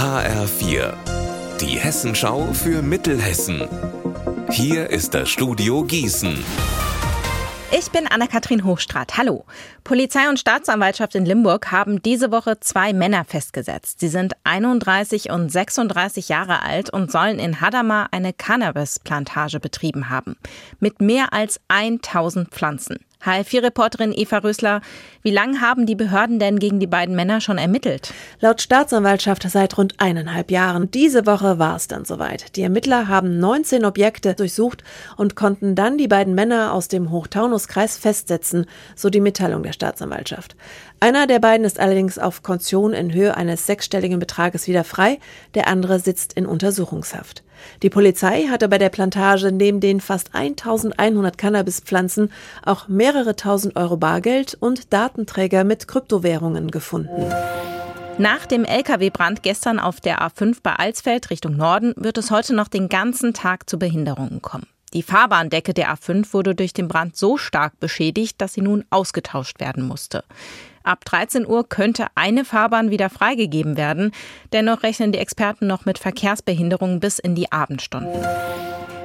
HR4, die Hessenschau für Mittelhessen. Hier ist das Studio Gießen. Ich bin Anna-Kathrin Hochstrat. Hallo. Polizei und Staatsanwaltschaft in Limburg haben diese Woche zwei Männer festgesetzt. Sie sind 31 und 36 Jahre alt und sollen in Hadamar eine Cannabis-Plantage betrieben haben. Mit mehr als 1000 Pflanzen. HL4-Reporterin Eva Rösler, wie lange haben die Behörden denn gegen die beiden Männer schon ermittelt? Laut Staatsanwaltschaft seit rund eineinhalb Jahren. Diese Woche war es dann soweit. Die Ermittler haben 19 Objekte durchsucht und konnten dann die beiden Männer aus dem Hochtaunuskreis festsetzen, so die Mitteilung der Staatsanwaltschaft. Einer der beiden ist allerdings auf Kaution in Höhe eines sechsstelligen Betrages wieder frei, der andere sitzt in Untersuchungshaft. Die Polizei hatte bei der Plantage neben den fast 1100 Cannabispflanzen auch mehrere tausend Euro Bargeld und Datenträger mit Kryptowährungen gefunden. Nach dem Lkw-Brand gestern auf der A5 bei Alsfeld Richtung Norden wird es heute noch den ganzen Tag zu Behinderungen kommen. Die Fahrbahndecke der A5 wurde durch den Brand so stark beschädigt, dass sie nun ausgetauscht werden musste. Ab 13 Uhr könnte eine Fahrbahn wieder freigegeben werden. Dennoch rechnen die Experten noch mit Verkehrsbehinderungen bis in die Abendstunden.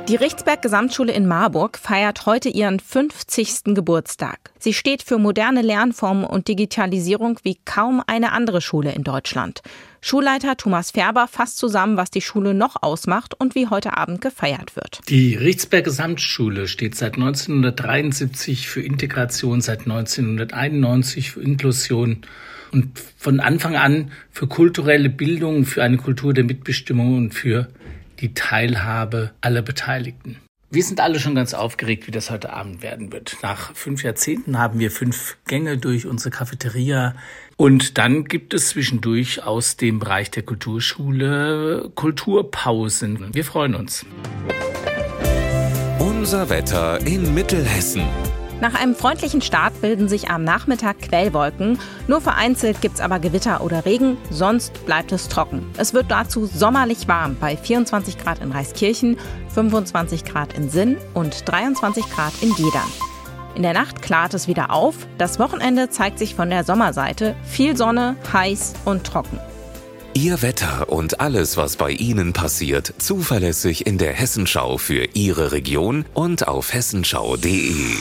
Die Richtsberg Gesamtschule in Marburg feiert heute ihren 50. Geburtstag. Sie steht für moderne Lernformen und Digitalisierung wie kaum eine andere Schule in Deutschland. Schulleiter Thomas Färber fasst zusammen, was die Schule noch ausmacht und wie heute Abend gefeiert wird. Die Richtsberg Gesamtschule steht seit 1973 für Integration, seit 1991 für Inklusion und von Anfang an für kulturelle Bildung, für eine Kultur der Mitbestimmung und für die Teilhabe aller Beteiligten. Wir sind alle schon ganz aufgeregt, wie das heute Abend werden wird. Nach fünf Jahrzehnten haben wir fünf Gänge durch unsere Cafeteria. Und dann gibt es zwischendurch aus dem Bereich der Kulturschule Kulturpausen. Wir freuen uns. Unser Wetter in Mittelhessen. Nach einem freundlichen Start bilden sich am Nachmittag Quellwolken. Nur vereinzelt gibt es aber Gewitter oder Regen, sonst bleibt es trocken. Es wird dazu sommerlich warm bei 24 Grad in Reiskirchen, 25 Grad in Sinn und 23 Grad in Gedern. In der Nacht klart es wieder auf. Das Wochenende zeigt sich von der Sommerseite. Viel Sonne, heiß und trocken. Ihr Wetter und alles, was bei Ihnen passiert, zuverlässig in der Hessenschau für Ihre Region und auf hessenschau.de.